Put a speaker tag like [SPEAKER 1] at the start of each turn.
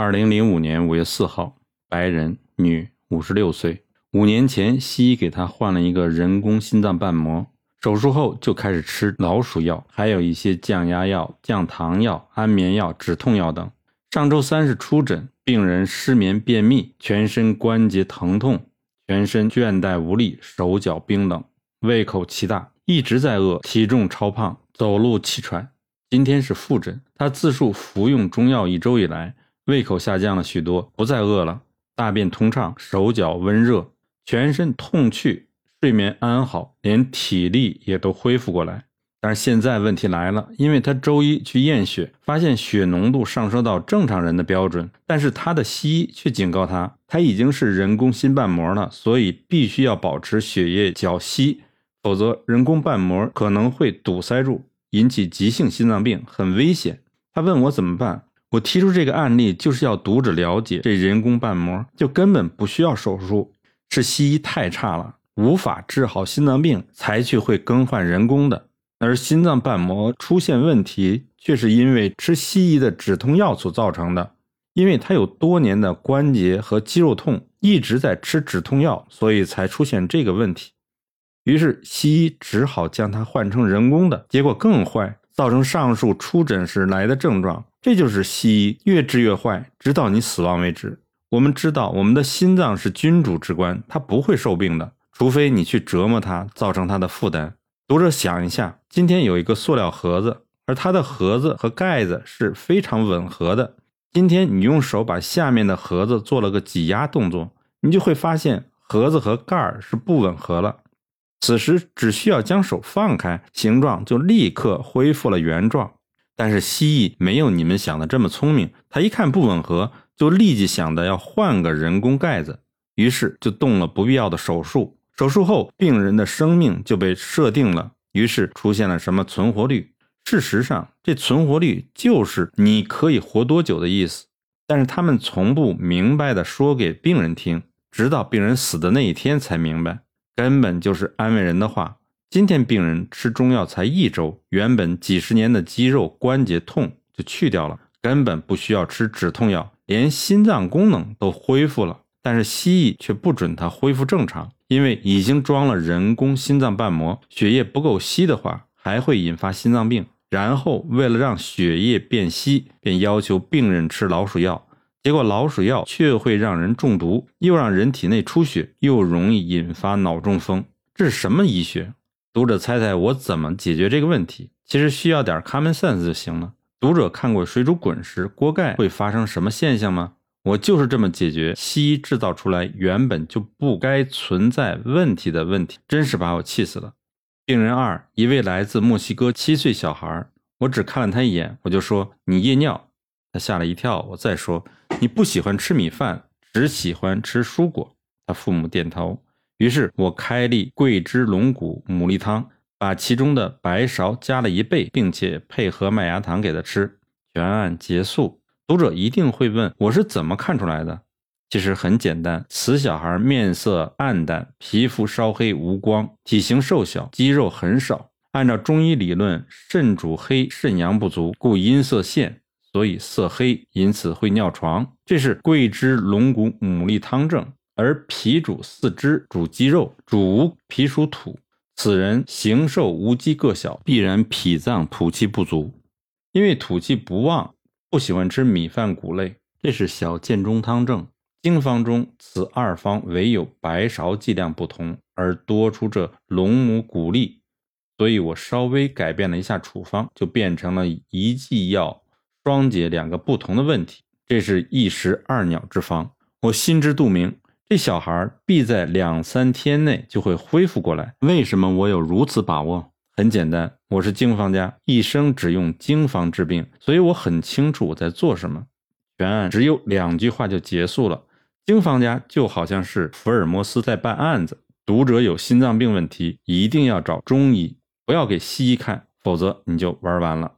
[SPEAKER 1] 二零零五年五月四号，白人，女，五十六岁。五年前，西医给她换了一个人工心脏瓣膜。手术后就开始吃老鼠药，还有一些降压药、降糖药、安眠药、止痛药等。上周三是出诊，病人失眠、便秘，全身关节疼痛，全身倦怠无力，手脚冰冷，胃口奇大，一直在饿，体重超胖，走路气喘。今天是复诊，他自述服用中药一周以来，胃口下降了许多，不再饿了，大便通畅，手脚温热，全身痛去。睡眠安好，连体力也都恢复过来。但是现在问题来了，因为他周一去验血，发现血浓度上升到正常人的标准，但是他的西医却警告他，他已经是人工心瓣膜了，所以必须要保持血液较稀，否则人工瓣膜可能会堵塞住，引起急性心脏病，很危险。他问我怎么办，我提出这个案例就是要读者了解，这人工瓣膜就根本不需要手术，是西医太差了。无法治好心脏病，才去会更换人工的，而心脏瓣膜出现问题，却是因为吃西医的止痛药所造成的。因为他有多年的关节和肌肉痛，一直在吃止痛药，所以才出现这个问题。于是西医只好将它换成人工的，结果更坏，造成上述出诊时来的症状。这就是西医越治越坏，直到你死亡为止。我们知道，我们的心脏是君主之官，它不会受病的。除非你去折磨它，造成它的负担。读者想一下，今天有一个塑料盒子，而它的盒子和盖子是非常吻合的。今天你用手把下面的盒子做了个挤压动作，你就会发现盒子和盖儿是不吻合了。此时只需要将手放开，形状就立刻恢复了原状。但是蜥蜴没有你们想的这么聪明，它一看不吻合，就立即想的要换个人工盖子，于是就动了不必要的手术。手术后，病人的生命就被设定了，于是出现了什么存活率？事实上，这存活率就是你可以活多久的意思。但是他们从不明白的说给病人听，直到病人死的那一天才明白，根本就是安慰人的话。今天病人吃中药才一周，原本几十年的肌肉关节痛就去掉了，根本不需要吃止痛药，连心脏功能都恢复了。但是西医却不准他恢复正常。因为已经装了人工心脏瓣膜，血液不够稀的话，还会引发心脏病。然后为了让血液变稀，便要求病人吃老鼠药，结果老鼠药却会让人中毒，又让人体内出血，又容易引发脑中风。这是什么医学？读者猜猜我怎么解决这个问题？其实需要点 common sense 就行了。读者看过水煮滚时锅盖会发生什么现象吗？我就是这么解决西医制造出来原本就不该存在问题的问题，真是把我气死了。病人二，一位来自墨西哥七岁小孩，我只看了他一眼，我就说你夜尿，他吓了一跳。我再说你不喜欢吃米饭，只喜欢吃蔬果，他父母点头。于是我开立桂枝龙骨牡蛎汤，把其中的白芍加了一倍，并且配合麦芽糖给他吃。全案结束。读者一定会问：我是怎么看出来的？其实很简单，此小孩面色暗淡，皮肤稍黑无光，体型瘦小，肌肉很少。按照中医理论，肾主黑，肾阳不足，故阴色现，所以色黑，因此会尿床。这是桂枝龙骨牡蛎汤症。而脾主四肢，主肌肉，主无脾属土，此人形瘦无肌，个小，必然脾脏土气不足，因为土气不旺。不喜欢吃米饭谷类，这是小建中汤症。经方中此二方唯有白芍剂量不同，而多出这龙母谷粒，所以我稍微改变了一下处方，就变成了一剂药双解两个不同的问题。这是一石二鸟之方，我心知肚明。这小孩必在两三天内就会恢复过来。为什么我有如此把握？很简单，我是经方家，一生只用经方治病，所以我很清楚我在做什么。全案只有两句话就结束了。经方家就好像是福尔摩斯在办案子，读者有心脏病问题，一定要找中医，不要给西医看，否则你就玩完了。